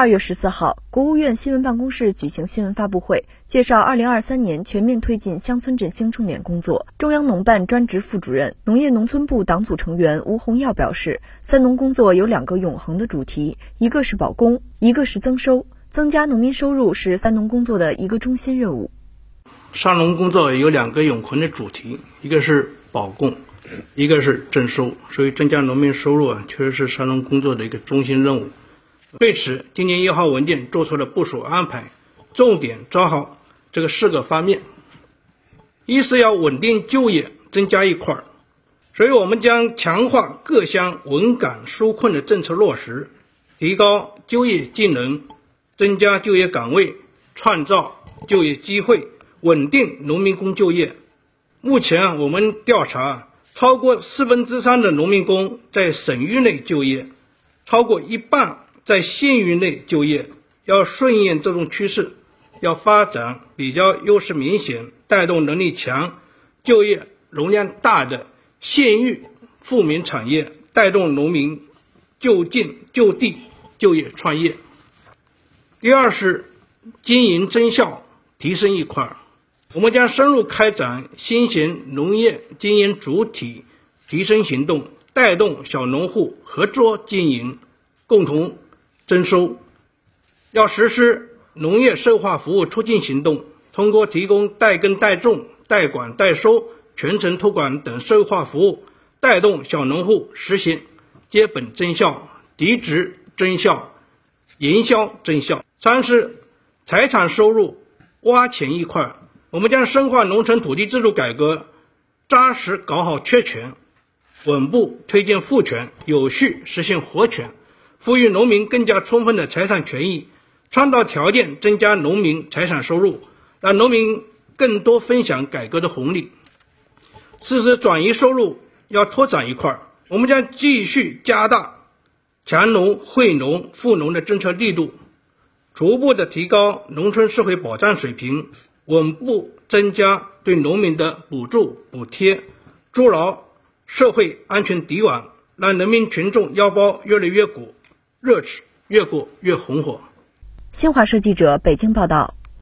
二月十四号，国务院新闻办公室举行新闻发布会，介绍二零二三年全面推进乡村振兴重点工作。中央农办专职副主任、农业农村部党组成员吴洪耀表示，三农工作有两个永恒的主题，一个是保供，一个是增收。增加农民收入是三农工作的一个中心任务。三农工作有两个永恒的主题，一个是保供，一个是增收。所以，增加农民收入啊，确实是三农工作的一个中心任务。对此，今年一号文件做出了部署安排，重点抓好这个四个方面：一是要稳定就业，增加一块儿，所以我们将强化各项稳岗纾困的政策落实，提高就业技能，增加就业岗位，创造就业机会，稳定农民工就业。目前我们调查，超过四分之三的农民工在省域内就业，超过一半。在县域内就业，要顺应这种趋势，要发展比较优势明显、带动能力强、就业容量大的县域富民产业，带动农民就近就地就业创业。第二是经营增效提升一块儿，我们将深入开展新型农业经营主体提升行动，带动小农户合作经营，共同。征收要实施农业社会化服务促进行动，通过提供代耕、代种、代管、代收、全程托管等社会化服务，带动小农户实行接本增效、抵职增效、营销增效。三是财产收入挖潜一块，我们将深化农村土地制度改革，扎实搞好确权，稳步推进赋权，有序实现活权。赋予农民更加充分的财产权益，创造条件增加农民财产收入，让农民更多分享改革的红利。四是转移收入要拓展一块儿，我们将继续加大强农、惠农、富农的政策力度，逐步的提高农村社会保障水平，稳步增加对农民的补助补贴，筑牢社会安全底网，让人民群众腰包越来越鼓。热纸越过越红火。新华社记者北京报道。